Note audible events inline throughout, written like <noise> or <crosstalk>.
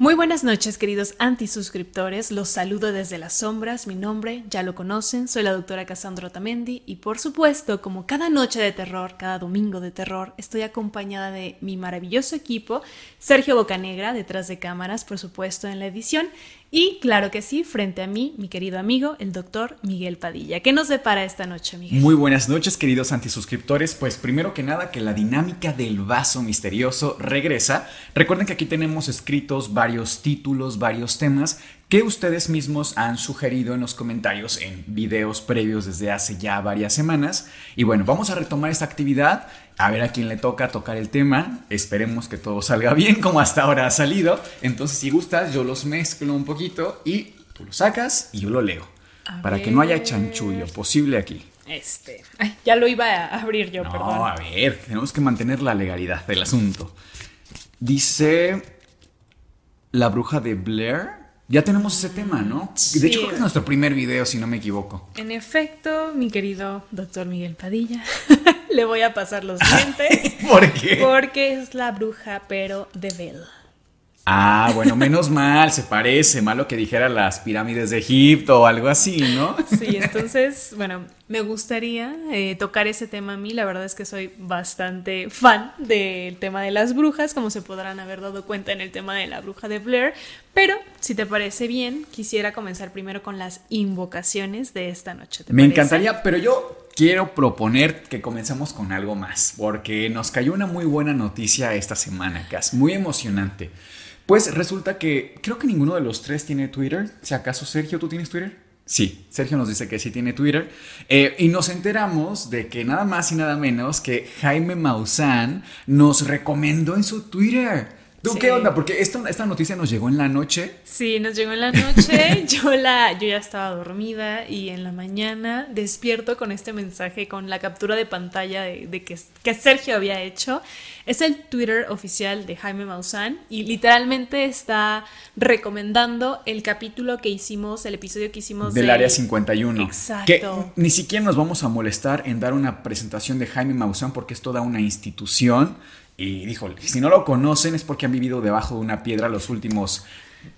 Muy buenas noches, queridos antisuscriptores. Los saludo desde las sombras. Mi nombre ya lo conocen. Soy la doctora Cassandra Otamendi y, por supuesto, como cada noche de terror, cada domingo de terror, estoy acompañada de mi maravilloso equipo, Sergio Bocanegra, detrás de cámaras, por supuesto, en la edición, y claro que sí, frente a mí, mi querido amigo, el doctor Miguel Padilla. ¿Qué nos depara esta noche, Miguel? Muy buenas noches, queridos antisuscriptores. Pues primero que nada, que la dinámica del vaso misterioso regresa. Recuerden que aquí tenemos escritos varios títulos, varios temas que ustedes mismos han sugerido en los comentarios en videos previos desde hace ya varias semanas. Y bueno, vamos a retomar esta actividad, a ver a quién le toca tocar el tema. Esperemos que todo salga bien como hasta ahora ha salido. Entonces, si gustas, yo los mezclo un poquito y tú lo sacas y yo lo leo. para que no haya chanchullo posible aquí. Este, ay, ya lo iba a abrir yo, no, perdón. a ver, tenemos que mantener la legalidad del asunto. Dice la bruja de Blair ya tenemos ese tema, ¿no? De hecho, creo que es nuestro primer video, si no me equivoco. En efecto, mi querido doctor Miguel Padilla, <laughs> <laughs> le voy a pasar los dientes. <laughs> ¿Por qué? Porque es la bruja, pero de Bell. Ah, bueno, menos mal, se parece, malo que dijera las pirámides de Egipto o algo así, ¿no? <laughs> Sí, entonces, bueno, me gustaría eh, tocar ese tema a mí, la verdad es que soy bastante fan del tema de las brujas, como se podrán haber dado cuenta en el tema de la bruja de Blair, pero si te parece bien, quisiera comenzar primero con las invocaciones de esta noche. me encantaría, pero yo quiero proponer que comencemos con algo más, porque nos cayó una muy buena noticia esta semana, Cas, muy emocionante. Pues resulta que creo que ninguno de los tres tiene Twitter. Si acaso, Sergio, ¿tú tienes Twitter? Sí, Sergio nos dice que sí tiene Twitter. Eh, y nos enteramos de que nada más y nada menos que Jaime Maussan nos recomendó en su Twitter ¿Tú qué onda? Porque esta, esta noticia nos llegó en la noche. Sí, nos llegó en la noche. <laughs> yo, la, yo ya estaba dormida y en la mañana despierto con este mensaje, con la captura de pantalla de, que, que, Sergio había hecho. Es el Twitter oficial de Jaime Maussan y literalmente está recomendando el capítulo que hicimos, el episodio que hicimos del Área 51. Exacto. Que ni siquiera nos vamos a molestar en dar una presentación de Jaime Maussan porque es toda una institución y dijo, si no lo conocen es porque han vivido debajo de una piedra los últimos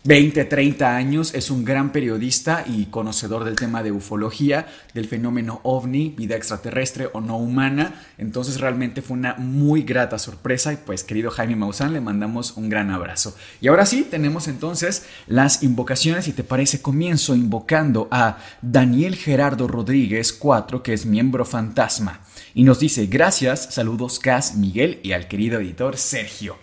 20, 30 años, es un gran periodista y conocedor del tema de ufología, del fenómeno ovni, vida extraterrestre o no humana. Entonces realmente fue una muy grata sorpresa y pues querido Jaime Maussan le mandamos un gran abrazo. Y ahora sí, tenemos entonces las invocaciones y te parece comienzo invocando a Daniel Gerardo Rodríguez 4, que es miembro fantasma. Y nos dice gracias, saludos Cas, Miguel y al querido editor Sergio.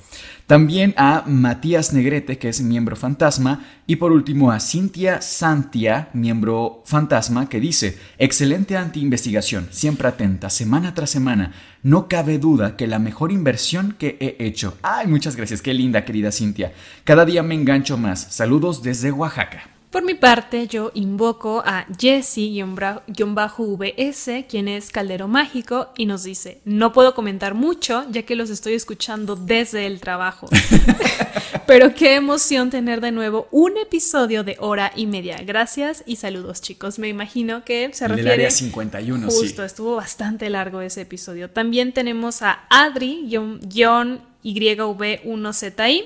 También a Matías Negrete, que es miembro fantasma. Y por último a Cintia Santia, miembro fantasma, que dice, excelente anti-investigación, siempre atenta, semana tras semana. No cabe duda que la mejor inversión que he hecho. Ay, muchas gracias, qué linda querida Cintia. Cada día me engancho más. Saludos desde Oaxaca. Por mi parte, yo invoco a Jesse-VS, quien es Caldero Mágico, y nos dice, no puedo comentar mucho ya que los estoy escuchando desde el trabajo. <laughs> Pero qué emoción tener de nuevo un episodio de hora y media. Gracias y saludos chicos. Me imagino que se refiere... El área 51, justo, estuvo bastante largo ese episodio. También tenemos a Adri-YV1ZI.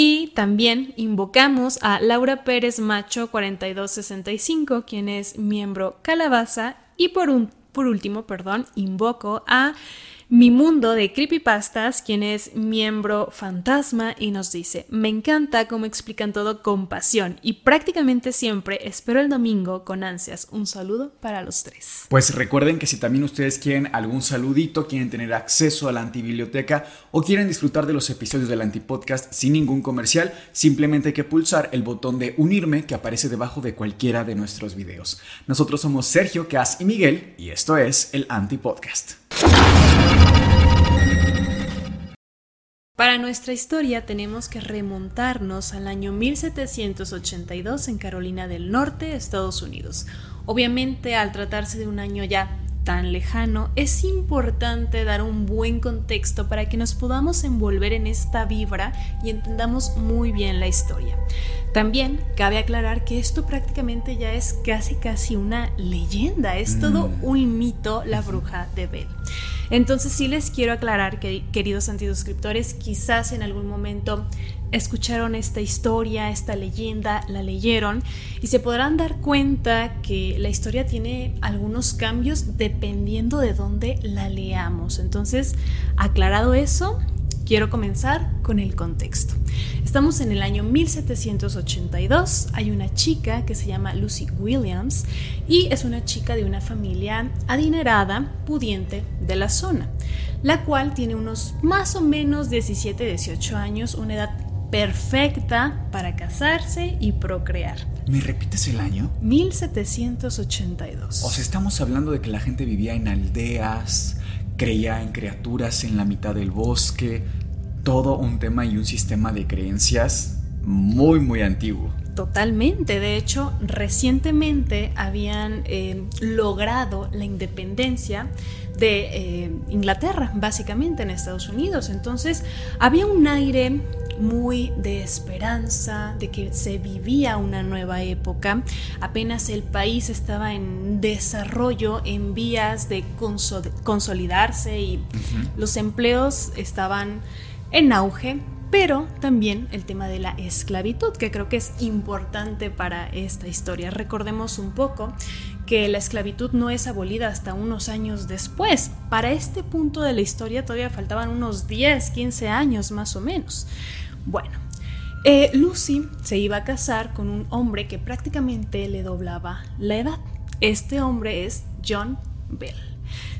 Y también invocamos a Laura Pérez Macho 4265, quien es miembro Calabaza. Y por, un, por último, perdón, invoco a Mi Mundo de Creepypastas, quien es miembro fantasma y nos dice, me encanta cómo explican todo con pasión y prácticamente siempre espero el domingo con ansias. Un saludo para los tres. Pues recuerden que si también ustedes quieren algún saludito, quieren tener acceso a la antibiblioteca o quieren disfrutar de los episodios del antipodcast sin ningún comercial, simplemente hay que pulsar el botón de unirme que aparece debajo de cualquiera de nuestros videos. Nosotros somos Sergio, Cas y Miguel y esto es el Antipodcast. Para nuestra historia tenemos que remontarnos al año 1782 en Carolina del Norte, Estados Unidos. Obviamente, al tratarse de un año ya tan lejano, es importante dar un buen contexto para que nos podamos envolver en esta vibra y entendamos muy bien la historia. También cabe aclarar que esto prácticamente ya es casi casi una leyenda, es todo mm. un mito la bruja de Bell. Entonces sí les quiero aclarar que, queridos antisuscriptores, quizás en algún momento escucharon esta historia, esta leyenda, la leyeron y se podrán dar cuenta que la historia tiene algunos cambios dependiendo de dónde la leamos. Entonces, aclarado eso, Quiero comenzar con el contexto. Estamos en el año 1782, hay una chica que se llama Lucy Williams y es una chica de una familia adinerada, pudiente de la zona, la cual tiene unos más o menos 17, 18 años, una edad perfecta para casarse y procrear. ¿Me repites el año? 1782. O sea, estamos hablando de que la gente vivía en aldeas, creía en criaturas en la mitad del bosque, todo un tema y un sistema de creencias muy, muy antiguo. Totalmente, de hecho, recientemente habían eh, logrado la independencia de eh, Inglaterra, básicamente en Estados Unidos. Entonces, había un aire muy de esperanza, de que se vivía una nueva época. Apenas el país estaba en desarrollo, en vías de consolidarse y los empleos estaban en auge, pero también el tema de la esclavitud, que creo que es importante para esta historia. Recordemos un poco que la esclavitud no es abolida hasta unos años después. Para este punto de la historia todavía faltaban unos 10, 15 años más o menos. Bueno, eh, Lucy se iba a casar con un hombre que prácticamente le doblaba la edad. Este hombre es John Bell.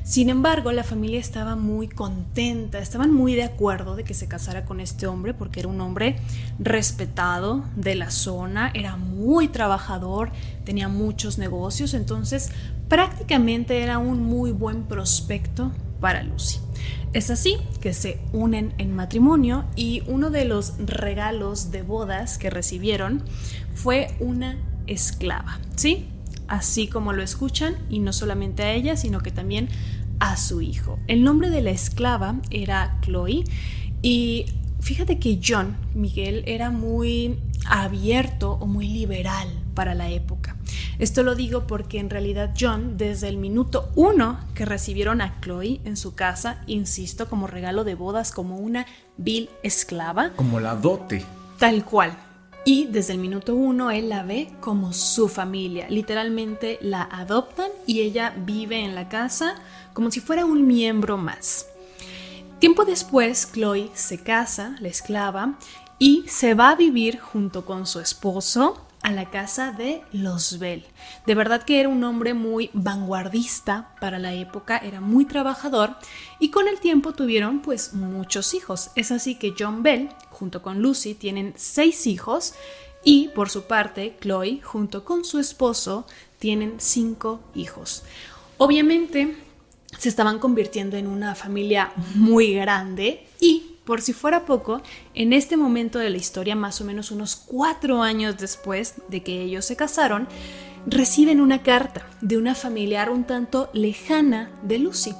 Sin embargo, la familia estaba muy contenta, estaban muy de acuerdo de que se casara con este hombre porque era un hombre respetado de la zona, era muy trabajador, tenía muchos negocios, entonces prácticamente era un muy buen prospecto para Lucy. Es así que se unen en matrimonio y uno de los regalos de bodas que recibieron fue una esclava, ¿sí? Así como lo escuchan, y no solamente a ella, sino que también a su hijo. El nombre de la esclava era Chloe y fíjate que John, Miguel, era muy abierto o muy liberal para la época. Esto lo digo porque en realidad John, desde el minuto uno que recibieron a Chloe en su casa, insisto, como regalo de bodas, como una vil esclava. Como la dote. Tal cual. Y desde el minuto uno él la ve como su familia. Literalmente la adoptan y ella vive en la casa como si fuera un miembro más. Tiempo después, Chloe se casa, la esclava, y se va a vivir junto con su esposo a la casa de los Bell. De verdad que era un hombre muy vanguardista para la época, era muy trabajador y con el tiempo tuvieron pues muchos hijos. Es así que John Bell junto con Lucy tienen seis hijos y por su parte Chloe junto con su esposo tienen cinco hijos. Obviamente se estaban convirtiendo en una familia muy grande y, por si fuera poco, en este momento de la historia, más o menos unos cuatro años después de que ellos se casaron, reciben una carta de una familiar un tanto lejana de Lucy.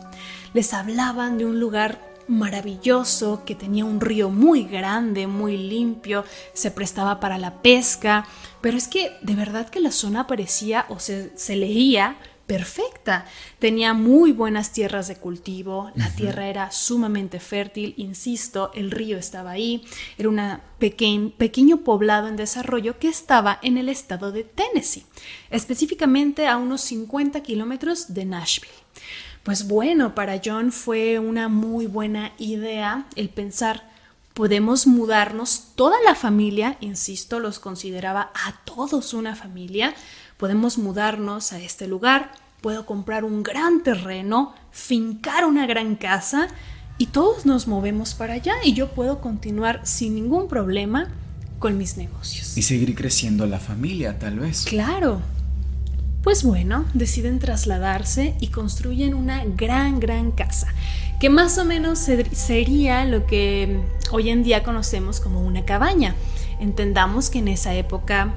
Les hablaban de un lugar maravilloso que tenía un río muy grande, muy limpio, se prestaba para la pesca, pero es que de verdad que la zona parecía o se, se leía perfecta. Tenía muy buenas tierras de cultivo, la tierra era sumamente fértil, insisto, el río estaba ahí, era un pequeño poblado en desarrollo que estaba en el estado de Tennessee, específicamente a unos 50 kilómetros de Nashville. Pues bueno, para John fue una muy buena idea el pensar, podemos mudarnos toda la familia, insisto, los consideraba a todos una familia, podemos mudarnos a este lugar, puedo comprar un gran terreno, fincar una gran casa y todos nos movemos para allá y yo puedo continuar sin ningún problema con mis negocios. Y seguir creciendo la familia, tal vez. Claro. Pues bueno, deciden trasladarse y construyen una gran, gran casa, que más o menos sería lo que hoy en día conocemos como una cabaña. Entendamos que en esa época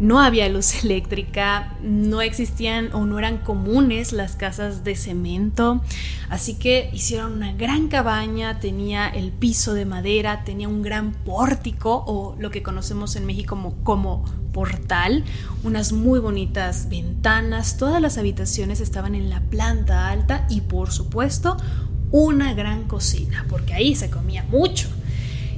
no había luz <laughs> eléctrica, no existían o no eran comunes las casas de cemento, así que hicieron una gran cabaña, tenía el piso de madera, tenía un gran pórtico o lo que conocemos en México como, portal, unas muy bonitas ventanas, todas las habitaciones estaban en la planta alta y por supuesto una gran cocina, porque ahí se comía mucho.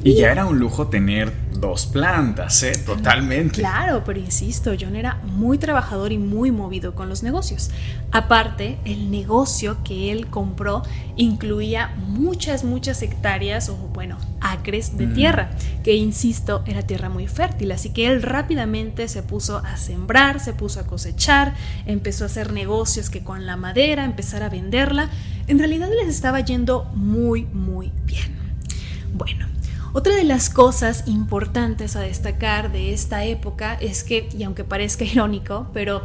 Y ya era un lujo tener dos plantas, ¿eh? Totalmente. Claro, pero insisto, John era muy trabajador y muy movido con los negocios. Aparte, el negocio que él compró incluía muchas, muchas hectáreas o, bueno, acres de mm. tierra, que insisto, era tierra muy fértil. Así que él rápidamente se puso a sembrar, se puso a cosechar, empezó a hacer negocios que con la madera, empezar a venderla. En realidad les estaba yendo muy, muy bien. Bueno, otra de las cosas importantes a destacar de esta época es que, y aunque parezca <laughs> irónico, pero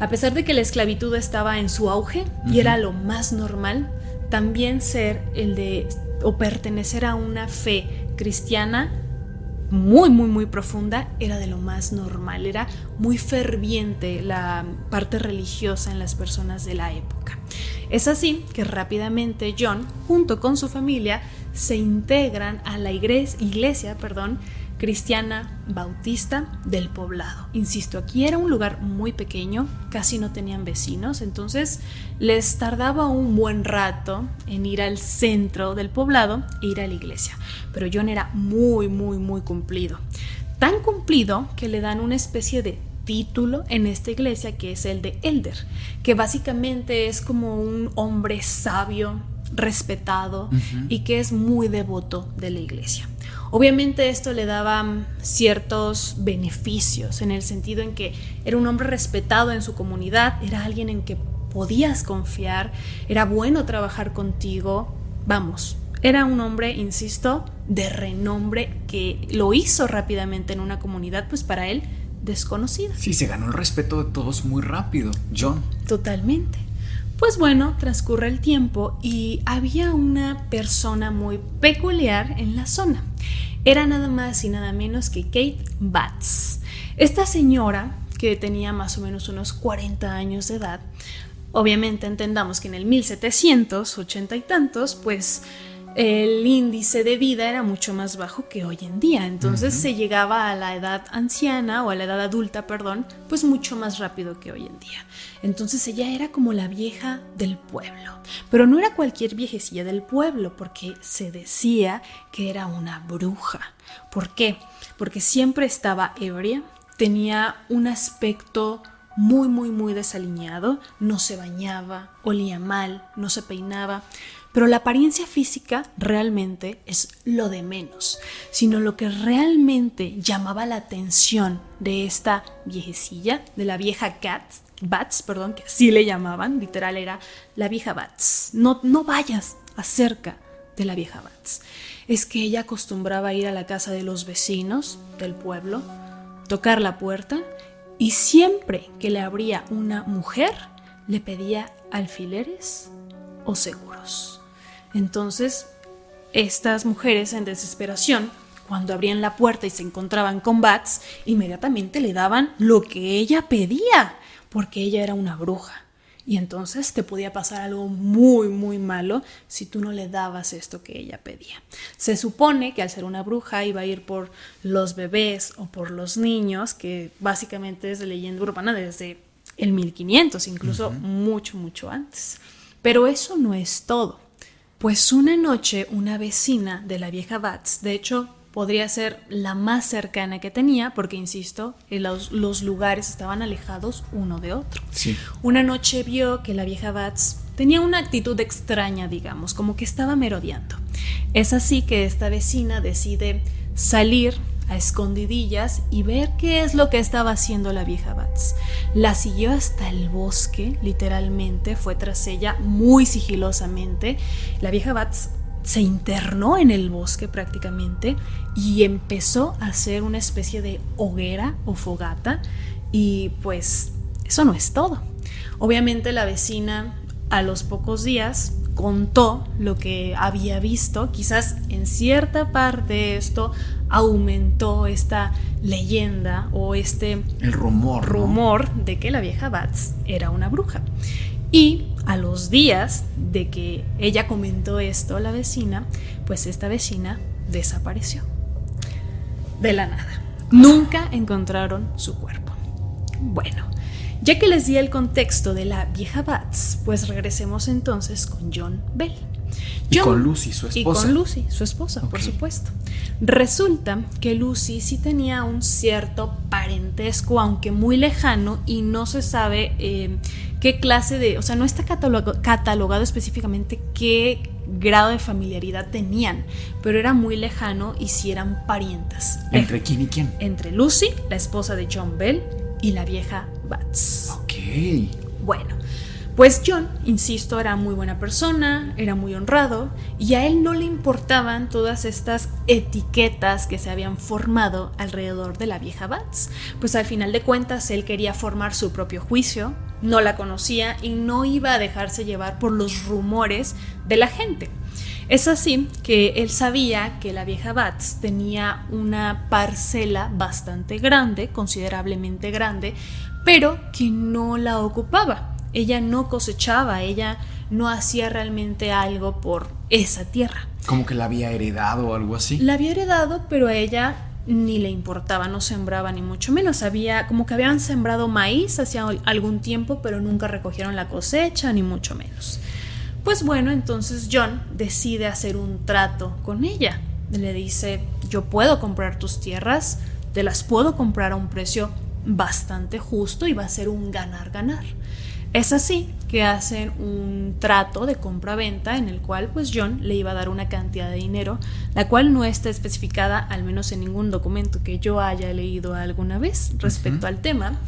a pesar de que la esclavitud estaba en su auge y era lo más normal, también ser el de o pertenecer a una fe cristiana muy, muy, muy profunda era de lo más normal, era muy ferviente la parte religiosa en las personas de la época. Es así que rápidamente John, junto con su familia, se integran a la iglesia, iglesia perdón, cristiana bautista del poblado. Insisto, aquí era un lugar muy pequeño, casi no tenían vecinos, entonces les tardaba un buen rato en ir al centro del poblado e ir a la iglesia. Pero John era muy, muy, muy cumplido. Tan cumplido que le dan una especie de título en esta iglesia que es el de elder, que básicamente es como un hombre sabio, respetado y que es muy devoto de la iglesia. Obviamente esto le daba ciertos beneficios en el sentido en que era un hombre respetado en su comunidad, era alguien en que podías confiar, era bueno trabajar contigo, vamos, era un hombre, insisto, de renombre que lo hizo rápidamente en una comunidad, pues para él desconocida. Sí, se ganó el respeto de todos muy rápido, John. Totalmente. Pues bueno, transcurre el tiempo y había una persona muy peculiar en la zona. Era nada más y nada menos que Kate Batts. Esta señora, que tenía más o menos unos 40 años de edad, obviamente entendamos que en el 1780 y tantos, pues el índice de vida era mucho más bajo que hoy en día. Entonces se llegaba a la edad anciana o a la edad adulta, perdón, pues mucho más rápido que hoy en día. Entonces ella era como la vieja del pueblo. Pero no era cualquier viejecilla del pueblo, porque se decía que era una bruja. ¿Por qué? Porque siempre estaba ebria, tenía un aspecto muy, muy, muy desaliñado, no se bañaba, olía mal, no se peinaba. Pero la apariencia física realmente es lo de menos, sino lo que realmente llamaba la atención de esta viejecilla, de la vieja Cats, Bats, perdón, que así le llamaban, literal era la vieja Bats. No, no vayas acerca de la vieja Bats. Es que ella acostumbraba ir a la casa de los vecinos del pueblo, tocar la puerta y siempre que le abría una mujer, le pedía alfileres o seguros. Entonces, estas mujeres en desesperación, cuando abrían la puerta y se encontraban con Bats, inmediatamente le daban lo que ella pedía, porque ella era una bruja. Y entonces te podía pasar algo muy, muy malo si tú no le dabas esto que ella pedía. Se supone que al ser una bruja iba a ir por los bebés o por los niños, que básicamente es de leyenda urbana desde el 1500, incluso mucho, mucho antes. Pero eso no es todo. Pues una noche una vecina de la vieja Bats, de hecho podría ser la más cercana que tenía, porque insisto, los, los lugares estaban alejados uno de otro. Sí. Una noche vio que la vieja Bats tenía una actitud extraña, digamos, como que estaba merodeando. Es así que esta vecina decide salir a escondidillas y ver qué es lo que estaba haciendo la vieja Bats. La siguió hasta el bosque, literalmente, fue tras ella muy sigilosamente. La vieja Bats se internó en el bosque prácticamente y empezó a hacer una especie de hoguera o fogata y pues eso no es todo. Obviamente la vecina a los pocos días contó lo que había visto, quizás en cierta parte esto aumentó esta leyenda o este el rumor, rumor de que la vieja Bats era una bruja. Y a los días de que ella comentó esto a la vecina, pues esta vecina desapareció. De la nada. Nunca encontraron su cuerpo. Bueno, ya que les di el contexto de la vieja Bats, pues regresemos entonces con John Bell. y con Lucy, su esposa. Y con Lucy, su esposa, por supuesto. Resulta que Lucy sí tenía un cierto parentesco, aunque muy lejano, y no se sabe eh, qué clase de, o sea, no está catalogado específicamente qué grado de familiaridad tenían, pero era muy lejano y sí eran parientas. ¿Entre quién y quién? Entre Lucy, la esposa de John Bell, y la vieja Bats. Ok. Bueno, pues John, insisto, era muy buena persona, era muy honrado y a él no le importaban todas estas etiquetas que se habían formado alrededor de la vieja Bats. Pues al final de cuentas él quería formar su propio juicio, no la conocía y no iba a dejarse llevar por los rumores de la gente. Es así que él sabía que la vieja Bats tenía una parcela bastante grande, considerablemente grande, pero que no la ocupaba ella no cosechaba, ella no hacía realmente algo por esa tierra. Como que la había heredado o algo así. La había heredado, pero a ella ni le importaba, no sembraba ni mucho menos. Había como que habían sembrado maíz hacía algún tiempo, pero nunca recogieron la cosecha, ni mucho menos. Pues bueno, entonces John decide hacer un trato con ella. Le dice, yo puedo comprar tus tierras, te las puedo comprar a un precio bastante justo y va a ser un ganar-ganar. Es así que hacen un trato de compra-venta en el cual pues John le iba a dar una cantidad de dinero, la cual no está especificada al menos en ningún documento que yo haya leído alguna vez respecto al tema,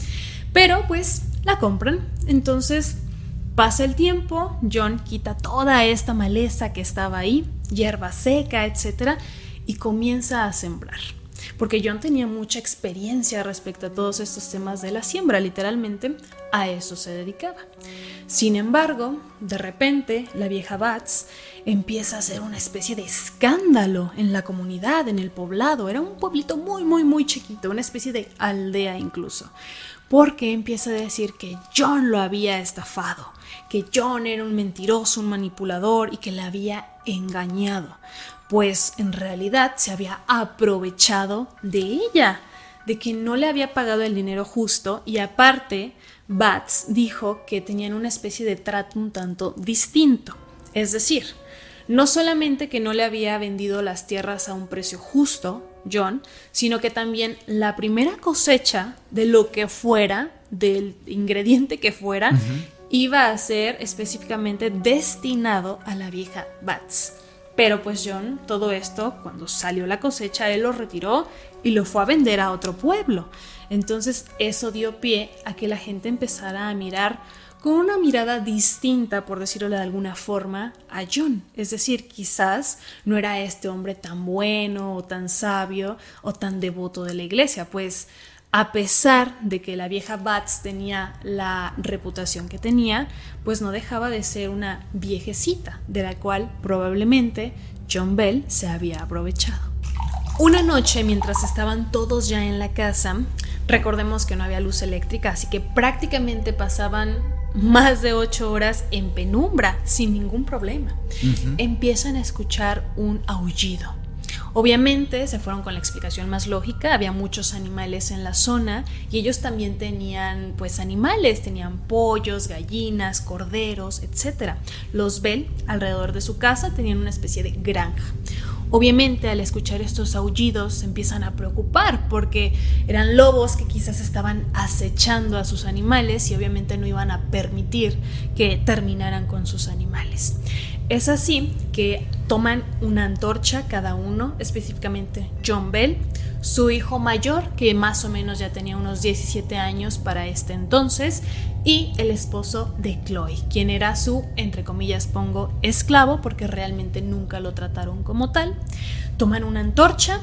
pero pues la compran. Entonces pasa el tiempo, John quita toda esta maleza que estaba ahí, hierba seca, etc. y comienza a sembrar porque John tenía mucha experiencia respecto a todos estos temas de la siembra, literalmente a eso se dedicaba. Sin embargo, de repente, la vieja Bats empieza a hacer una especie de escándalo en la comunidad, en el poblado. Era un pueblito muy, muy, muy chiquito, una especie de aldea incluso. Porque empieza a decir que John lo había estafado, que John era un mentiroso, un manipulador y que la había engañado pues en realidad se había aprovechado de ella, de que no le había pagado el dinero justo y aparte Bats dijo que tenían una especie de trato un tanto distinto. Es decir, no solamente que no le había vendido las tierras a un precio justo, John, sino que también la primera cosecha de lo que fuera, del ingrediente que fuera, iba a ser específicamente destinado a la vieja Bats. Pero pues John, todo esto, cuando salió la cosecha, él lo retiró y lo fue a vender a otro pueblo. Entonces eso dio pie a que la gente empezara a mirar con una mirada distinta, por decirlo de alguna forma, a John. Es decir, quizás no era este hombre tan bueno o tan sabio o tan devoto de la iglesia, pues a pesar de que la vieja Bats tenía la reputación que tenía, pues no dejaba de ser una viejecita, de la cual probablemente John Bell se había aprovechado. Una noche, mientras estaban todos ya en la casa, recordemos que no había luz eléctrica, así que prácticamente pasaban más de ocho horas en penumbra, sin ningún problema. Empiezan a escuchar un aullido Obviamente se fueron con la explicación más lógica, había muchos animales en la zona y ellos también tenían pues animales, tenían pollos, gallinas, corderos, etc. Los Bell alrededor de su casa tenían una especie de granja. Obviamente al escuchar estos aullidos se empiezan a preocupar porque eran lobos que quizás estaban acechando a sus animales y obviamente no iban a permitir que terminaran con sus animales. Es así que toman una antorcha cada uno, específicamente John Bell, su hijo mayor, que más o menos ya tenía unos 17 años para este entonces, y el esposo de Chloe, quien era su, entre comillas pongo, esclavo, porque realmente nunca lo trataron como tal. Toman una antorcha,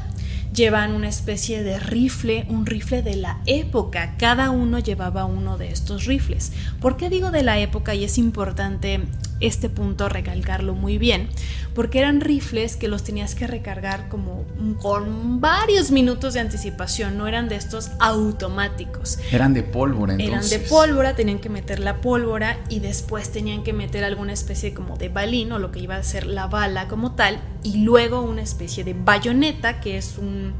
llevan una especie de rifle, un rifle de la época. Cada uno llevaba uno de estos rifles. ¿Por qué digo de la época? Y es importante este punto recalcarlo muy bien, porque eran rifles que los tenías que recargar como con varios minutos de anticipación, no eran de estos automáticos. Eran de pólvora entonces. Eran de pólvora, tenían que meter la pólvora y después tenían que meter alguna especie como de balín o lo que iba a ser la bala como tal y luego una especie de bayoneta que es un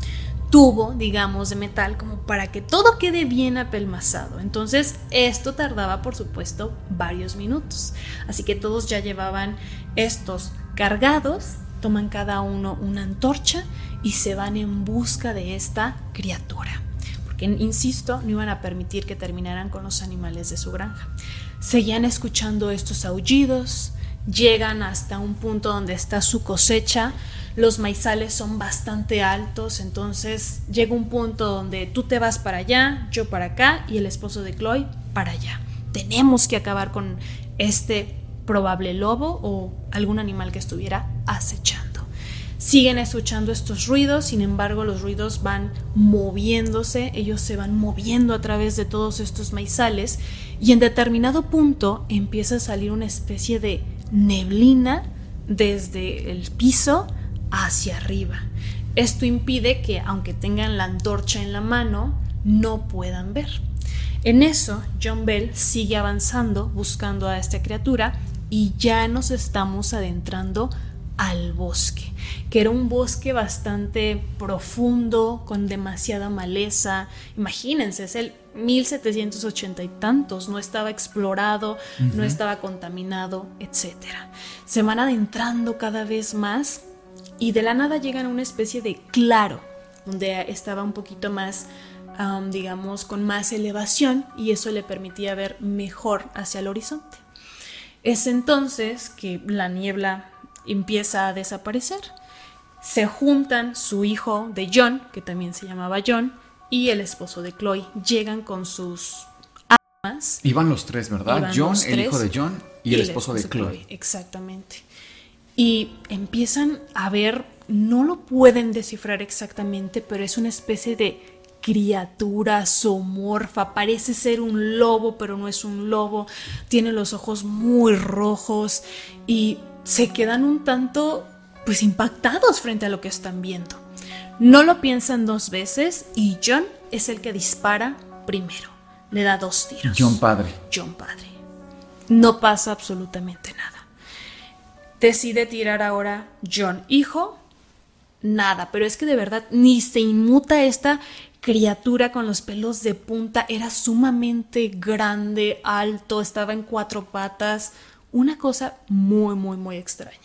tubo, digamos, de metal, como para que todo quede bien apelmazado. Entonces, esto tardaba, por supuesto, varios minutos. Así que todos ya llevaban estos cargados, toman cada uno una antorcha y se van en busca de esta criatura. Porque, insisto, no iban a permitir que terminaran con los animales de su granja. Seguían escuchando estos aullidos, llegan hasta un punto donde está su cosecha, los maizales son bastante altos, entonces llega un punto donde tú te vas para allá, yo para acá y el esposo de Chloe para allá. Tenemos que acabar con este probable lobo o algún animal que estuviera acechando. Siguen escuchando estos ruidos, sin embargo los ruidos van moviéndose, ellos se van moviendo a través de todos estos maizales y en determinado punto empieza a salir una especie de neblina desde el piso hacia arriba. Esto impide que, aunque tengan la antorcha en la mano, no puedan ver. En eso, John Bell sigue avanzando buscando a esta criatura y ya nos estamos adentrando al bosque, que era un bosque bastante profundo, con demasiada maleza. Imagínense, es el 1780 y tantos, no estaba explorado, no estaba contaminado, etc. Se van adentrando cada vez más y de la nada llegan a una especie de claro, donde estaba un poquito más, digamos, con más elevación y eso le permitía ver mejor hacia el horizonte. Es entonces que la niebla empieza a desaparecer. Se juntan su hijo de John, que también se llamaba John, y el esposo de Chloe. Llegan con sus armas. Iban los tres, ¿verdad? John, el hijo de John, y, el, esposo, de Chloe. Exactamente y empiezan a ver, no lo pueden descifrar exactamente, pero es una especie de criatura zoomorfa, parece ser un lobo, pero no es un lobo, tiene los ojos muy rojos y se quedan un tanto pues impactados frente a lo que están viendo. No lo piensan dos veces y John es el que dispara primero. Le da dos tiros. John padre. John padre. No pasa absolutamente nada. Decide tirar ahora John, hijo, nada, pero es que de verdad ni se inmuta esta criatura con los pelos de punta, era sumamente grande, alto, estaba en cuatro patas, una cosa muy, muy, muy extraña.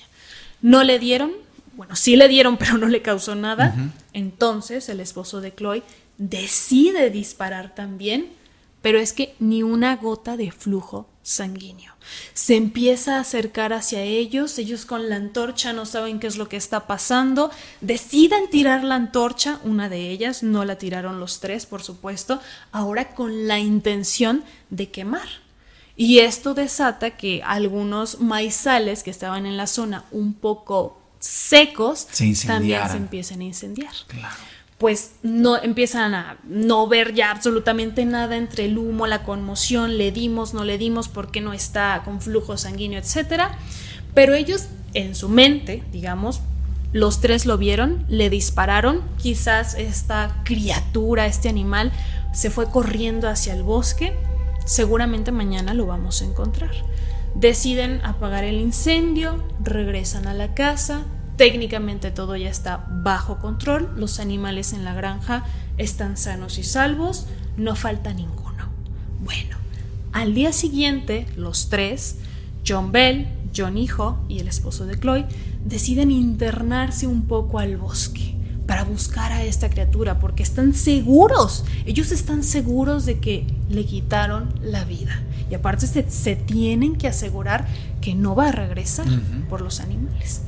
No le dieron, bueno, sí le dieron, <laughs> pero no le causó nada. Entonces el esposo de Chloe decide disparar también, pero es que ni una gota de flujo sanguíneo. Se empieza a acercar hacia ellos, ellos con la antorcha no saben qué es lo que está pasando, deciden tirar la antorcha, una de ellas, no la tiraron los tres, por supuesto, ahora con la intención de quemar. Y esto desata que algunos maizales que estaban en la zona un poco secos también se empiecen a incendiar. Claro pues no empiezan a no ver ya absolutamente nada entre el humo, la conmoción, le dimos, no le dimos, porque no está con flujo sanguíneo, etcétera. Pero ellos en su mente, digamos, los tres lo vieron, le dispararon, quizás esta criatura, este animal, se fue corriendo hacia el bosque, seguramente mañana lo vamos a encontrar. Deciden apagar el incendio, regresan a la casa, Técnicamente todo ya está bajo control, los animales en la granja están sanos y salvos, no falta ninguno. Bueno, al día siguiente, los tres, John Bell, John Hijo y el esposo de Chloe deciden internarse un poco al bosque para buscar a esta criatura porque están seguros, ellos están seguros de que le quitaron la vida. Y aparte se, tienen que asegurar que no va a regresar por los animales.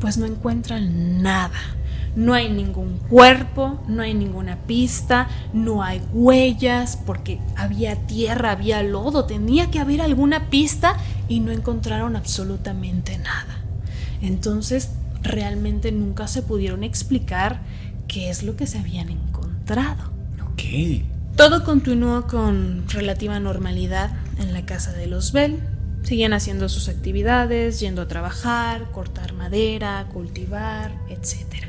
Pues no encuentran nada. No hay ningún cuerpo, no hay ninguna pista, no hay huellas, porque había tierra, había lodo, tenía que haber alguna pista y no encontraron absolutamente nada. Entonces, realmente nunca se pudieron explicar qué es lo que se habían encontrado. Ok. Todo continuó con relativa normalidad en la casa de los Bell. Seguían haciendo sus actividades, yendo a trabajar, cortar madera, cultivar, etc.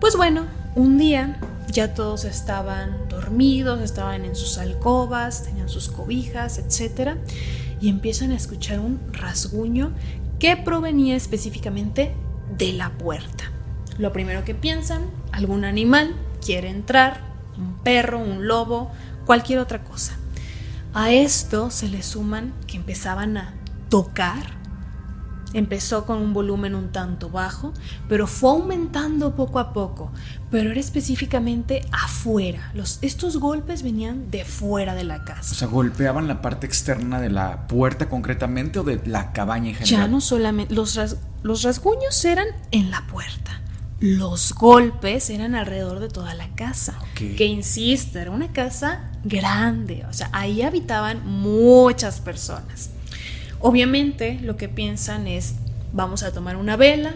Pues bueno, un día ya todos estaban dormidos, estaban en sus alcobas, tenían sus cobijas, etc. Y empiezan a escuchar un rasguño que provenía específicamente de la puerta. Lo primero que piensan, algún animal quiere entrar, un perro, un lobo, cualquier otra cosa. A esto se le suman que empezaban a tocar. Empezó con un volumen un tanto bajo, pero fue aumentando poco a poco, pero era específicamente afuera. Los, estos golpes venían de fuera de la casa. O sea, golpeaban la parte externa de la puerta concretamente o de la cabaña en general. Ya no solamente los, los rasguños eran en la puerta. Los golpes eran alrededor de toda la casa. Que insisto, era una casa grande. O sea, ahí habitaban muchas personas. Obviamente lo que piensan es, vamos a tomar una vela,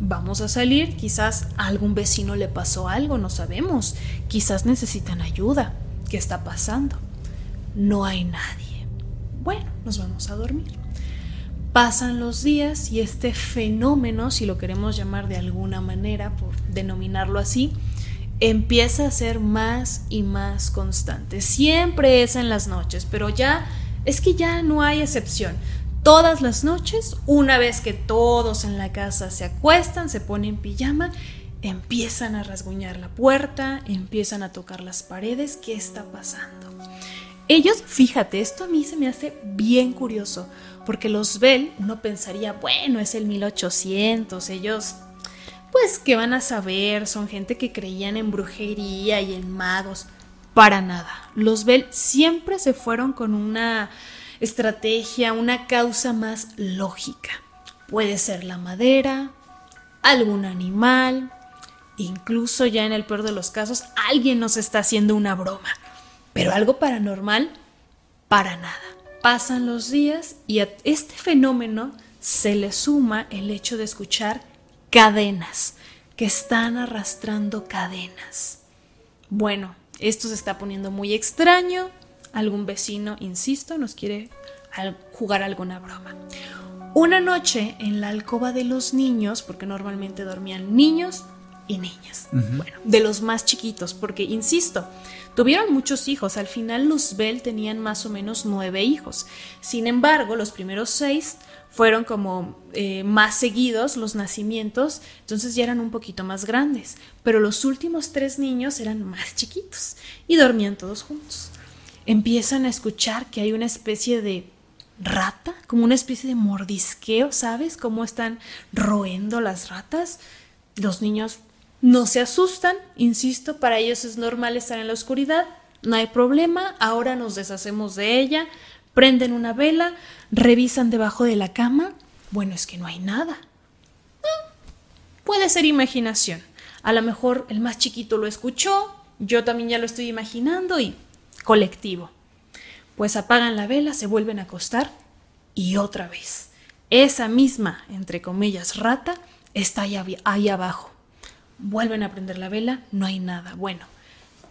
vamos a salir, quizás a algún vecino le pasó algo, no sabemos. Quizás necesitan ayuda. ¿Qué está pasando? No hay nadie. Bueno, nos vamos a dormir. Pasan los días y este fenómeno, si lo queremos llamar de alguna manera, por denominarlo así, empieza a ser más y más constante. Siempre es en las noches, pero ya es que ya no hay excepción. Todas las noches, una vez que todos en la casa se acuestan, se ponen pijama, empiezan a rasguñar la puerta, empiezan a tocar las paredes. ¿Qué está pasando? Ellos, fíjate, esto a mí se me hace bien curioso porque los Bell uno pensaría, bueno, es el 1800, ellos, pues, ¿qué van a saber? Son gente que creían en brujería y en magos. Para nada. Los Bell siempre se fueron con una estrategia, una causa más lógica. Puede ser la madera, algún animal, incluso ya en el peor de los casos, alguien nos está haciendo una broma. Pero algo paranormal, para nada. Pasan los días y a este fenómeno se le suma el hecho de escuchar cadenas, que están arrastrando cadenas. Bueno, esto se está poniendo muy extraño. Algún vecino, insisto, nos quiere jugar alguna broma. Una noche en la alcoba de los niños, porque normalmente dormían niños y niñas, bueno, de los más chiquitos, porque, insisto, Tuvieron muchos hijos, al final los Bell tenían más o menos nueve hijos. Sin embargo, los primeros seis fueron como eh, más seguidos los nacimientos, entonces ya eran un poquito más grandes, pero los últimos tres niños eran más chiquitos y dormían todos juntos. Empiezan a escuchar que hay una especie de rata, como una especie de mordisqueo, ¿sabes? Cómo están roendo las ratas. Los niños no se asustan, insisto, para ellos es normal estar en la oscuridad, no hay problema, ahora nos deshacemos de ella, prenden una vela, revisan debajo de la cama, bueno, es que no hay nada. Ah, puede ser imaginación. A lo mejor el más chiquito lo escuchó, yo también ya lo estoy imaginando y colectivo. Pues apagan la vela, se vuelven a acostar y otra vez. Esa misma, entre comillas, rata está ahí, ahí abajo. Vuelven a prender la vela, no hay nada. Bueno,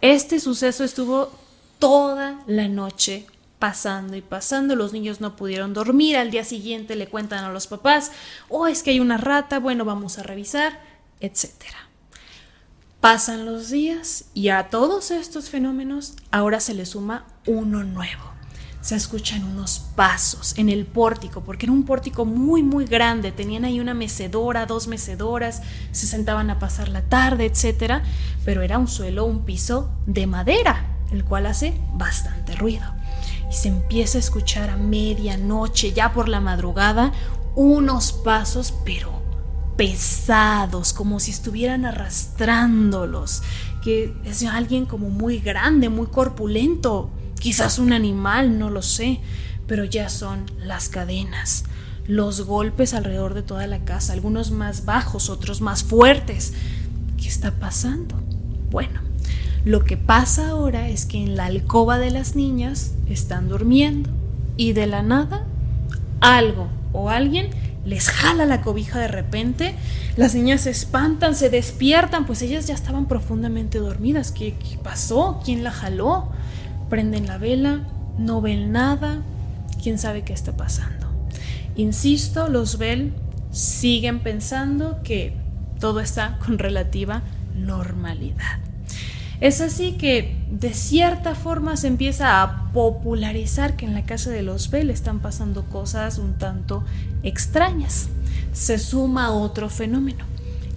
este suceso estuvo toda la noche pasando y pasando. Los niños no pudieron dormir. Al día siguiente le cuentan a los papás, oh, es que hay una rata, bueno, vamos a revisar, etc. Pasan los días y a todos estos fenómenos ahora se le suma uno nuevo se escuchan unos pasos en el pórtico, porque era un pórtico muy, muy grande. Tenían ahí una mecedora, dos mecedoras, se sentaban a pasar la tarde, etc. Pero era un suelo, un piso de madera, el cual hace bastante ruido. Y se empieza a escuchar a medianoche, ya por la madrugada, unos pasos, pero pesados, como si estuvieran arrastrándolos, que es alguien como muy grande, muy corpulento, quizás un animal, no lo sé, pero ya son las cadenas, los golpes alrededor de toda la casa, algunos más bajos, otros más fuertes. ¿Qué está pasando? Bueno, lo que pasa ahora es que en la alcoba de las niñas están durmiendo y de la nada algo o alguien les jala la cobija de repente, las niñas se espantan, se despiertan, pues ellas ya estaban profundamente dormidas. ¿Qué, pasó? ¿Quién la jaló? Prenden la vela, no ven nada, quién sabe qué está pasando. Insisto, los Bell siguen pensando que todo está con relativa normalidad. Es así que de cierta forma se empieza a popularizar que en la casa de los Bell están pasando cosas un tanto extrañas. Se suma otro fenómeno.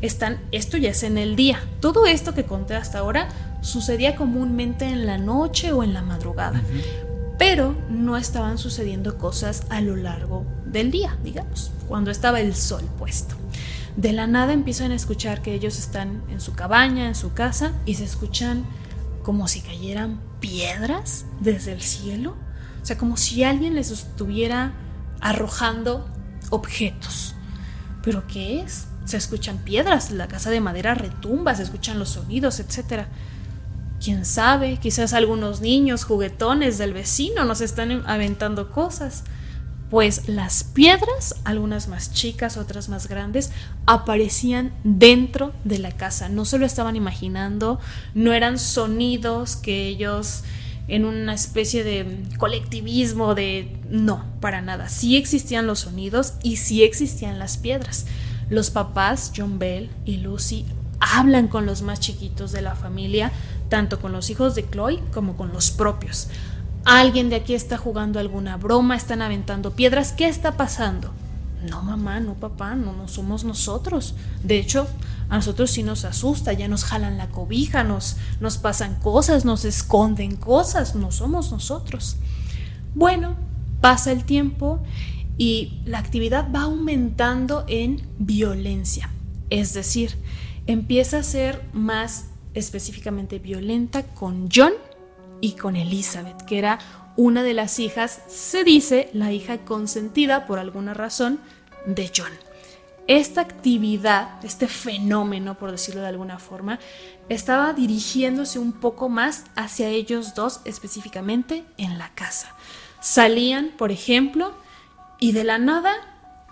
Están, esto ya es en el día. Todo esto que conté hasta ahora sucedía comúnmente en la noche o en la madrugada, pero no estaban sucediendo cosas a lo largo del día, digamos, cuando estaba el sol puesto. De la nada empiezan a escuchar que ellos están en su cabaña, en su casa, y se escuchan como si cayeran piedras desde el cielo. O sea, como si alguien les estuviera arrojando objetos. ¿Pero qué es? Se escuchan piedras, la casa de madera retumba, se escuchan los sonidos, etc. Quién sabe, quizás algunos niños juguetones del vecino nos están aventando cosas pues las piedras, algunas más chicas, otras más grandes, aparecían dentro de la casa. No se lo estaban imaginando, no eran sonidos que ellos en una especie de colectivismo de... No, para nada. Sí existían los sonidos y sí existían las piedras. Los papás, John Bell y Lucy, hablan con los más chiquitos de la familia, tanto con los hijos de Chloe como con los propios alguien de aquí está jugando alguna broma, están aventando piedras, ¿qué está pasando? No, mamá, no, papá, no, no somos nosotros. De hecho, a nosotros sí nos asusta, ya nos jalan la cobija, nos, nos pasan cosas, nos esconden cosas, no somos nosotros. Bueno, pasa el tiempo y la actividad va aumentando en violencia. Es decir, empieza a ser más específicamente violenta con John y con Elizabeth, que era una de las hijas, se dice, la hija consentida por alguna razón de John. Esta actividad, este fenómeno, por decirlo de alguna forma, estaba dirigiéndose un poco más hacia ellos dos específicamente en la casa. Salían, por ejemplo, y de la nada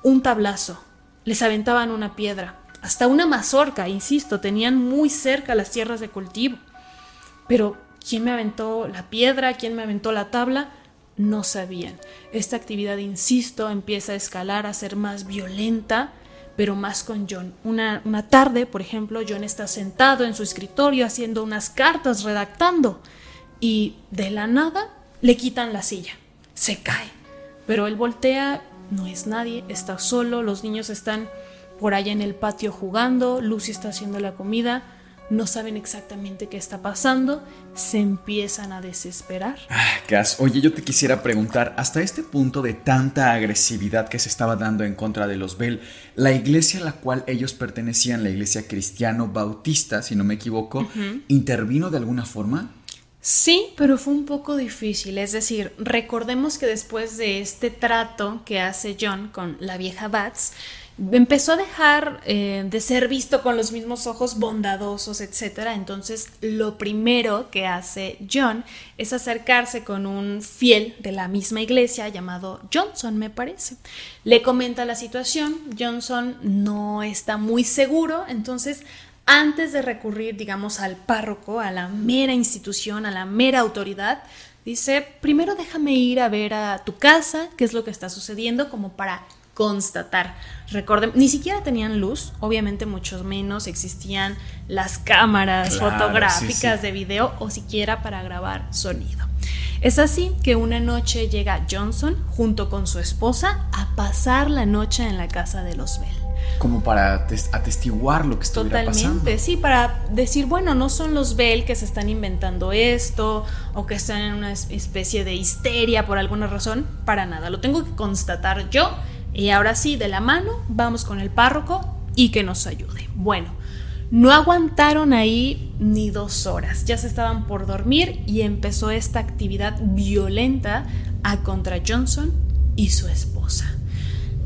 un tablazo, les aventaban una piedra, hasta una mazorca, insisto, tenían muy cerca las tierras de cultivo. Pero quién me aventó la piedra, quién me aventó la tabla, no sabían. Esta actividad, insisto, empieza a escalar, a ser más violenta, pero más con John. Una, una, tarde, por ejemplo, John está sentado en su escritorio haciendo unas cartas, redactando, y de la nada le quitan la silla. Se cae. Pero él voltea, no es nadie, está solo, los niños están por allá en el patio jugando, Lucy está haciendo la comida no saben exactamente qué está pasando, se empiezan a desesperar. Ah, oye, yo te quisiera preguntar, hasta este punto de tanta agresividad que se estaba dando en contra de los Bell, la iglesia a la cual ellos pertenecían, la iglesia cristiano bautista, si no me equivoco, ¿intervino de alguna forma? Sí, pero fue un poco difícil. Es decir, recordemos que después de este trato que hace John con la vieja Bats, empezó a dejar eh, de ser visto con los mismos ojos bondadosos, etc. Entonces, lo primero que hace John es acercarse con un fiel de la misma iglesia llamado Johnson, me parece. Le comenta la situación, Johnson no está muy seguro, entonces antes de recurrir, digamos, al párroco, a la mera institución, a la mera autoridad, dice, primero déjame ir a ver a tu casa, qué es lo que está sucediendo, como para constatar. Recuerden, ni siquiera tenían luz, obviamente mucho menos existían las cámaras fotográficas de video o siquiera para grabar sonido. Es así que una noche llega Johnson junto con su esposa a pasar la noche en la casa de los Bell. Como para atestiguar lo que estuviera Totalmente, sí, para decir, bueno, no son los Bell que se están inventando esto o que están en una especie de histeria por alguna razón, para nada, lo tengo que constatar yo Y ahora sí, de la mano, vamos con el párroco y que nos ayude. Bueno, no aguantaron ahí ni dos horas, ya se estaban por dormir y empezó esta actividad violenta a contra Johnson y su esposa.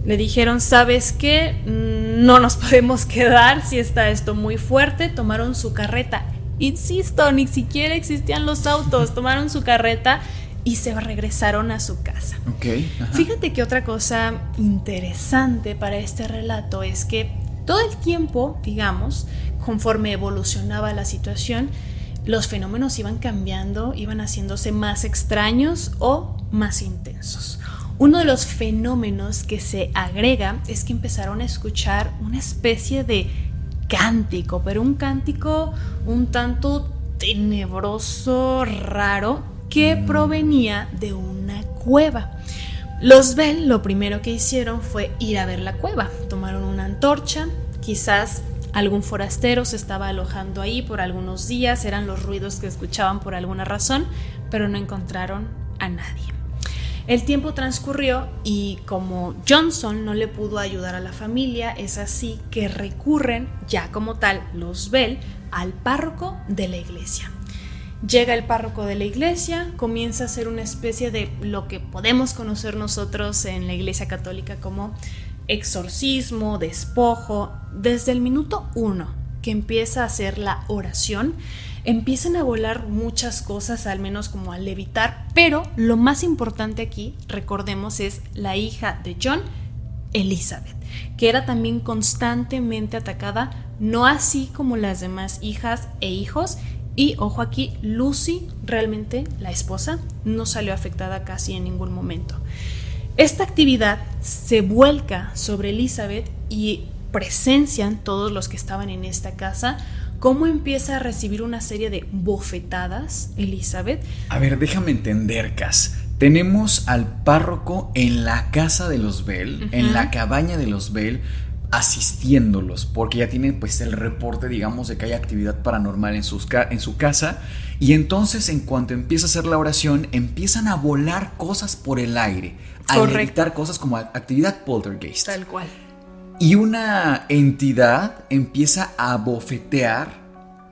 Le dijeron, ¿sabes qué? Mm, no nos <laughs> podemos quedar si está esto muy fuerte. Tomaron su carreta. Insisto, ni siquiera existían los autos. Tomaron su carreta y se regresaron a su casa. Okay, Fíjate que otra cosa interesante para este relato es que todo el tiempo, digamos, conforme evolucionaba la situación, los fenómenos iban cambiando, iban haciéndose más extraños o más intensos. Uno de los fenómenos que se agrega es que empezaron a escuchar una especie de cántico, pero un cántico un tanto tenebroso, raro, que provenía de una cueva. Los Bell lo primero que hicieron fue ir a ver la cueva. Tomaron una antorcha, quizás algún forastero se estaba alojando ahí por algunos días, eran los ruidos que escuchaban por alguna razón, pero no encontraron a nadie. El tiempo transcurrió y como Johnson no le pudo ayudar a la familia, es así que recurren, ya como tal, los Bell, al párroco de la iglesia. Llega el párroco de la iglesia, comienza a ser una especie de lo que podemos conocer nosotros en la iglesia católica como exorcismo, despojo. Desde el minuto uno que empieza a hacer la oración, empiezan a volar muchas cosas, al menos como a levitar, pero lo más importante aquí, recordemos, es la hija de John, Elizabeth, que era también constantemente atacada, no así como las demás hijas e hijos, y ojo aquí, Lucy, realmente la esposa, no salió afectada casi en ningún momento. Esta actividad se vuelca sobre Elizabeth y presencian todos los que estaban en esta casa cómo empieza a recibir una serie de bofetadas Elizabeth. A ver, déjame entender, Cas. Tenemos al párroco en la casa de los Bell, en la cabaña de los Bell, asistiéndolos, porque ya tienen pues el reporte, digamos, de que hay actividad paranormal en, sus en su casa. Y entonces, en cuanto empieza a hacer la oración, empiezan a volar cosas por el aire, a levitar cosas como actividad poltergeist. Tal cual. Y una entidad empieza a bofetear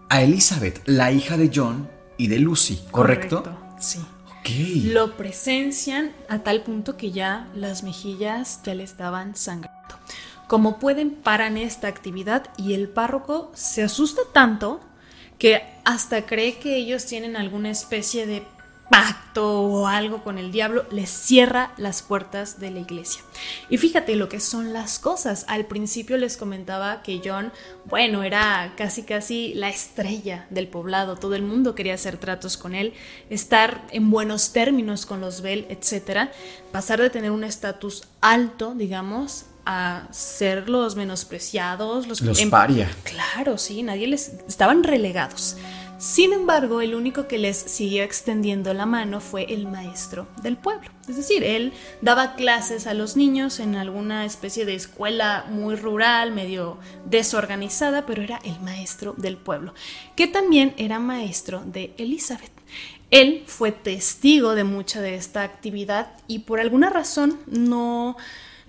a Elizabeth, la hija de John y de Lucy, ¿correcto? Correcto, sí. Lo presencian a tal punto que ya las mejillas ya le estaban sangrando. Como pueden, paran esta actividad y el párroco se asusta tanto que hasta cree que ellos tienen alguna especie de pacto o algo con el diablo, les cierra las puertas de la iglesia. Y fíjate lo que son las cosas. Al principio les comentaba que John, bueno, era casi casi la estrella del poblado, todo el mundo quería hacer tratos con él, estar en buenos términos con los Bell, etc. Pasar de tener un estatus alto, digamos, a ser los menospreciados, los, los paria. Claro, sí, nadie les estaban relegados. Sin embargo, el único que les siguió extendiendo la mano fue el maestro del pueblo. Es decir, él daba clases a los niños en alguna especie de escuela muy rural, medio desorganizada, pero era el maestro del pueblo, que también era maestro de Elizabeth. Él fue testigo de mucha de esta actividad y por alguna razón no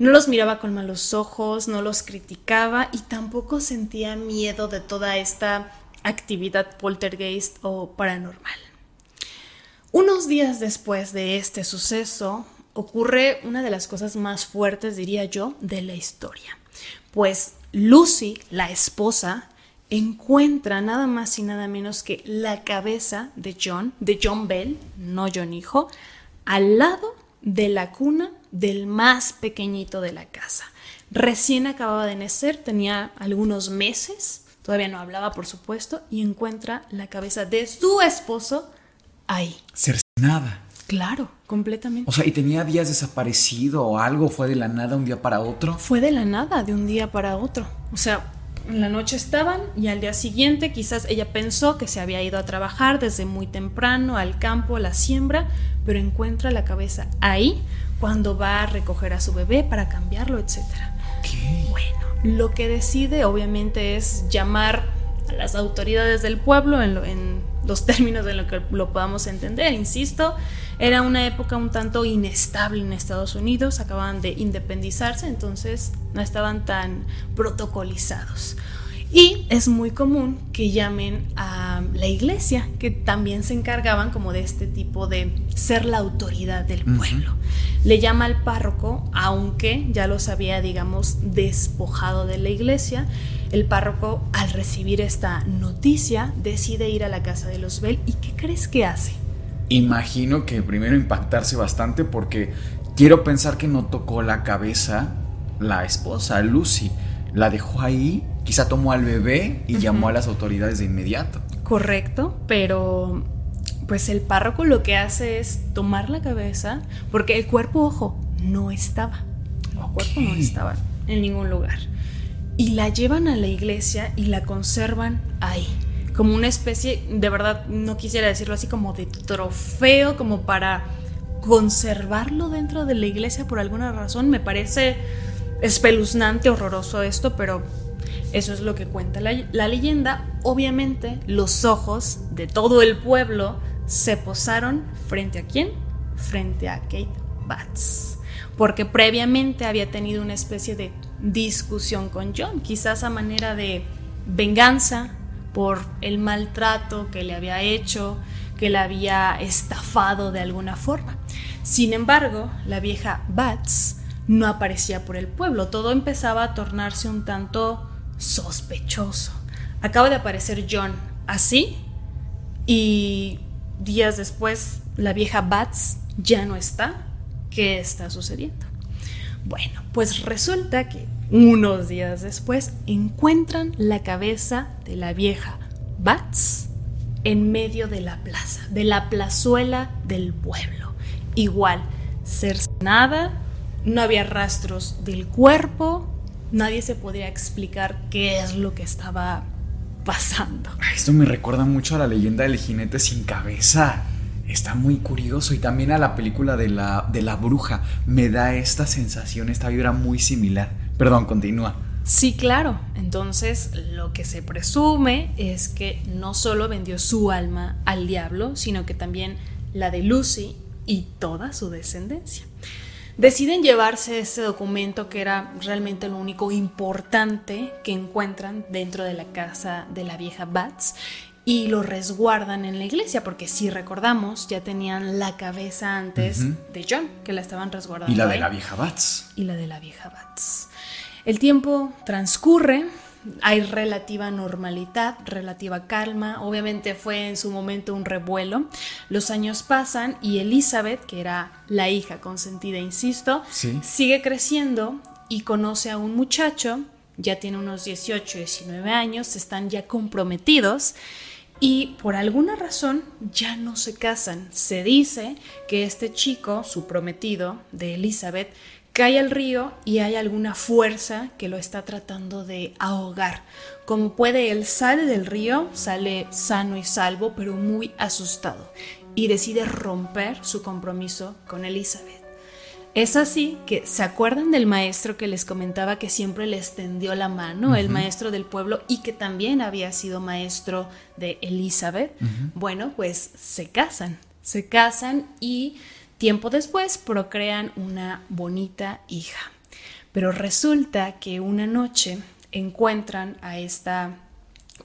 no los miraba con malos ojos, no los criticaba y tampoco sentía miedo de toda esta actividad poltergeist o paranormal. Unos días después de este suceso ocurre una de las cosas más fuertes, diría yo, de la historia. Pues Lucy, la esposa, encuentra nada más y nada menos que la cabeza de John, de John Bell, no John hijo, al lado de la cuna del más pequeñito de la casa. Recién acababa de nacer, tenía algunos meses, todavía no hablaba, por supuesto, y encuentra la cabeza de su esposo ahí. Cercenada. Claro, completamente. O sea, ¿y tenía días desaparecido o algo? ¿Fue de la nada un día para otro? Fue de la nada, de un día para otro. O sea, en la noche estaban y al día siguiente quizás ella pensó que se había ido a trabajar desde muy temprano al campo, a la siembra, pero encuentra la cabeza ahí cuando va a recoger a su bebé para cambiarlo, etc. Bueno, lo que decide obviamente es llamar a las autoridades del pueblo en, los términos en los <laughs> que lo podamos entender, insisto, Era una época un tanto inestable en Estados Unidos, acababan de independizarse, entonces no estaban tan protocolizados. Y es muy común que llamen a la iglesia, que también se encargaban como de este tipo de ser la autoridad del pueblo. Le llama al párroco, aunque ya los había, digamos, despojado de la iglesia. El párroco, al recibir esta noticia, decide ir a la casa de los Bell. ¿Y qué crees que hace? Imagino que primero impactarse bastante porque quiero pensar que no tocó la cabeza la esposa, Lucy. La dejó ahí Quizá tomó al bebé y llamó a las autoridades de inmediato. Correcto, pero pues el párroco lo que hace es tomar la cabeza, porque el cuerpo, ojo, no estaba. El cuerpo no estaba en ningún lugar. Y la llevan a la iglesia y la conservan ahí. Como una especie, de verdad, no quisiera decirlo así, como de trofeo, como para conservarlo dentro de la iglesia por alguna razón. Me parece espeluznante, horroroso esto, pero eso es lo que cuenta la, leyenda. Obviamente, los ojos de todo el pueblo se posaron frente a quién? Frente a Kate Batts. Porque previamente había tenido una especie de discusión con John, quizás a manera de venganza por el maltrato que le había hecho, que le había estafado de alguna forma. Sin embargo, la vieja Bats no aparecía por el pueblo, todo empezaba a tornarse un tanto sospechoso. Acaba de aparecer John así y días después la vieja Bats ya no está. ¿Qué está sucediendo? Bueno, pues resulta que unos días después encuentran la cabeza de la vieja Bats en medio de la plaza, de la plazuela del pueblo. Igual, cercenada, no había rastros del cuerpo, nadie se podría explicar qué es lo que estaba pasando. Esto me recuerda mucho a la leyenda del jinete sin cabeza. Está muy curioso y también a la película de la, de la bruja. Me da esta sensación, esta vibra muy similar. Perdón, continúa. Sí, claro. Entonces, lo que se presume es que no solo vendió su alma al diablo, sino que también la de Lucy y toda su descendencia. Deciden llevarse ese documento que era realmente lo único importante que encuentran dentro de la casa de la vieja Bats y lo resguardan en la iglesia, porque si recordamos, ya tenían la cabeza antes de John, que la estaban resguardando. Y la de la vieja Bats. Y la de la vieja Bats. El tiempo transcurre, hay relativa normalidad, relativa calma. Obviamente fue en su momento un revuelo. Los años pasan y Elizabeth, que era la hija consentida, insisto, sigue creciendo y conoce a un muchacho, ya tiene unos 18, 19 años, están ya comprometidos y por alguna razón ya no se casan. Se dice que este chico, su prometido de Elizabeth, cae al río y hay alguna fuerza que lo está tratando de ahogar. Como puede, él sale del río, sale sano y salvo, pero muy asustado, y decide romper su compromiso con Elizabeth. Es así que se acuerdan del maestro que les comentaba que siempre les tendió la mano, el maestro del pueblo y que también había sido maestro de Elizabeth. Bueno, pues se casan, se casan y Tiempo después procrean una bonita hija. Pero resulta que una noche encuentran a esta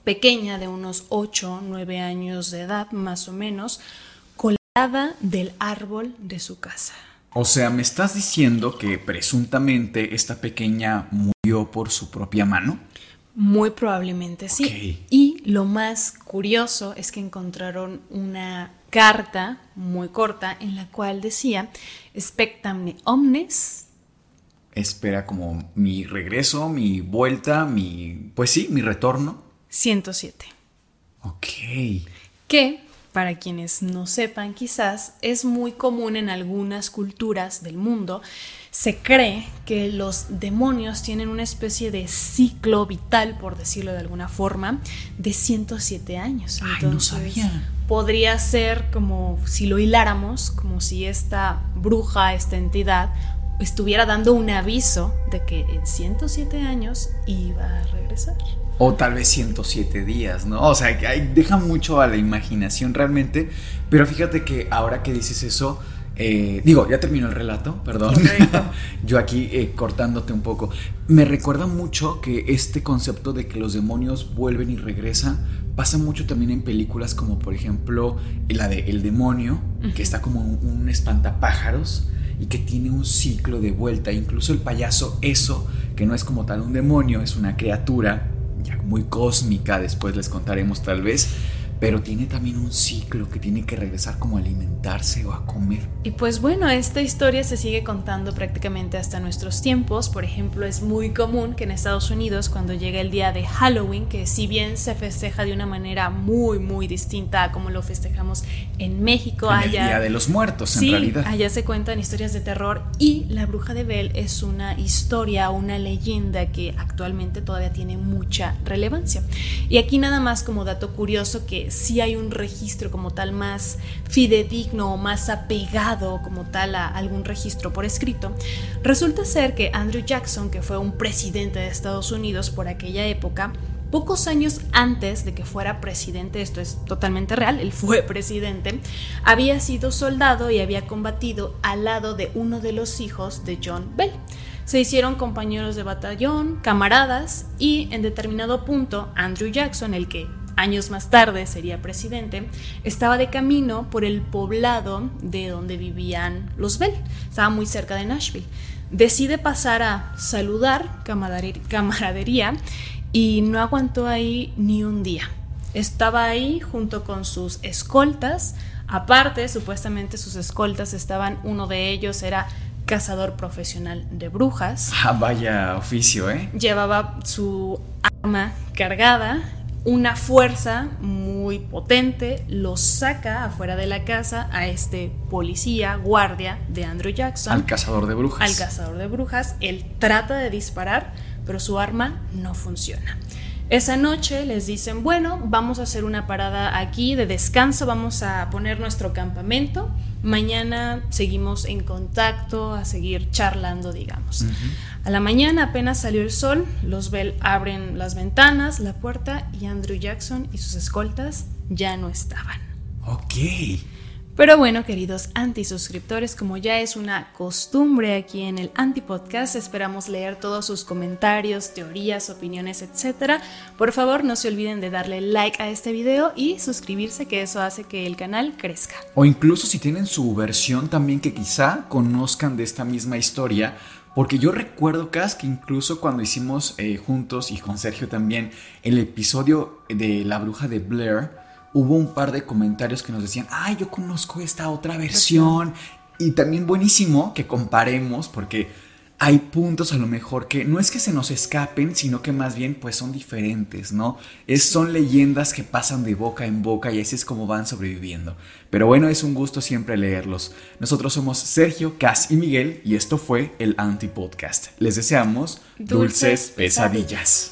pequeña de unos 8, 9 años de edad más o menos, colada del árbol de su casa. O sea, ¿me estás diciendo que presuntamente esta pequeña murió por su propia mano? Muy probablemente sí. Y lo más curioso es que encontraron una carta muy corta en la cual decía, expectame omnes. Espera como mi regreso, mi vuelta, mi... Pues sí, mi retorno. 107. Ok. Que, para quienes no sepan quizás, es muy común en algunas culturas del mundo. Se cree que los demonios tienen una especie de ciclo vital, por decirlo de alguna forma, de 107 años. Ay, no sabía podría ser como si lo hiláramos, como si esta bruja, esta entidad, estuviera dando un aviso de que en 107 años iba a regresar. O tal vez 107 días, ¿no? O sea, que deja mucho a la imaginación realmente. Pero fíjate que ahora que dices eso, eh, digo, ya terminó el relato, perdón. <laughs> Yo aquí eh, cortándote un poco. Me recuerda mucho que este concepto de que los demonios vuelven y regresan pasa mucho también en películas como por ejemplo la de El demonio, que está como un, un espantapájaros y que tiene un ciclo de vuelta. Incluso el payaso, eso, que no es como tal un demonio, es una criatura ya muy cósmica, después les contaremos tal vez, pero tiene también un ciclo que tiene que regresar como a alimentarse o a comer. Y pues bueno, esta historia se sigue contando prácticamente hasta nuestros tiempos. Por ejemplo, es muy común que en Estados Unidos cuando llega el día de Halloween, que si bien se festeja de una manera muy muy distinta a como lo festejamos en México, en allá el día de los muertos en realidad. Allá se cuentan historias de terror y La Bruja de Bell es una historia, una leyenda que actualmente todavía tiene mucha relevancia. Y aquí nada más como dato curioso que si hay un registro como tal más fidedigno o más apegado como tal a algún registro por escrito, resulta ser que Andrew Jackson, que fue un presidente de Estados Unidos por aquella época, pocos años antes de que fuera presidente, esto es totalmente real, él fue presidente, había sido soldado y había combatido al lado de uno de los hijos de John Bell. Se hicieron compañeros de batallón, camaradas y en determinado punto Andrew Jackson, el que años más tarde sería presidente, estaba de camino por el poblado de donde vivían los Bell, estaba muy cerca de Nashville. Decide pasar a saludar, camaradería, y no aguantó ahí ni un día. Estaba ahí junto con sus escoltas, aparte supuestamente sus escoltas estaban, uno de ellos era cazador profesional de brujas. Ah, vaya oficio, ¿eh? Llevaba su arma cargada una fuerza muy potente lo saca afuera de la casa a este policía, guardia de Andrew Jackson. Al cazador de brujas. Al cazador de brujas. Él trata de disparar, pero su arma no funciona. Esa noche les dicen, bueno, vamos a hacer una parada aquí de descanso, vamos a poner nuestro campamento, mañana seguimos en contacto, a seguir charlando, digamos. A la mañana apenas salió el sol, los Bell abren las ventanas, la puerta y Andrew Jackson y sus escoltas ya no estaban. Ok. Pero bueno, queridos antisuscriptores, como ya es una costumbre aquí en el Antipodcast, esperamos leer todos sus comentarios, teorías, opiniones, etc. Por favor, no se olviden de darle like a este video y suscribirse, que eso hace que el canal crezca. O incluso si tienen su versión también que quizá conozcan de esta misma historia, porque yo recuerdo, Cas, que incluso cuando hicimos eh, juntos y con Sergio también el episodio de La Bruja de Blair, hubo un par de comentarios que nos decían, ay, yo conozco esta otra versión. Y también buenísimo que comparemos, porque hay puntos a lo mejor que no es que se nos escapen, sino que más bien pues son diferentes, ¿no? Es, son leyendas que pasan de boca en boca y así es como van sobreviviendo. Pero bueno, es un gusto siempre leerlos. Nosotros somos Sergio, Cas y Miguel y esto fue el Anti Podcast. Les deseamos dulces, pesadillas.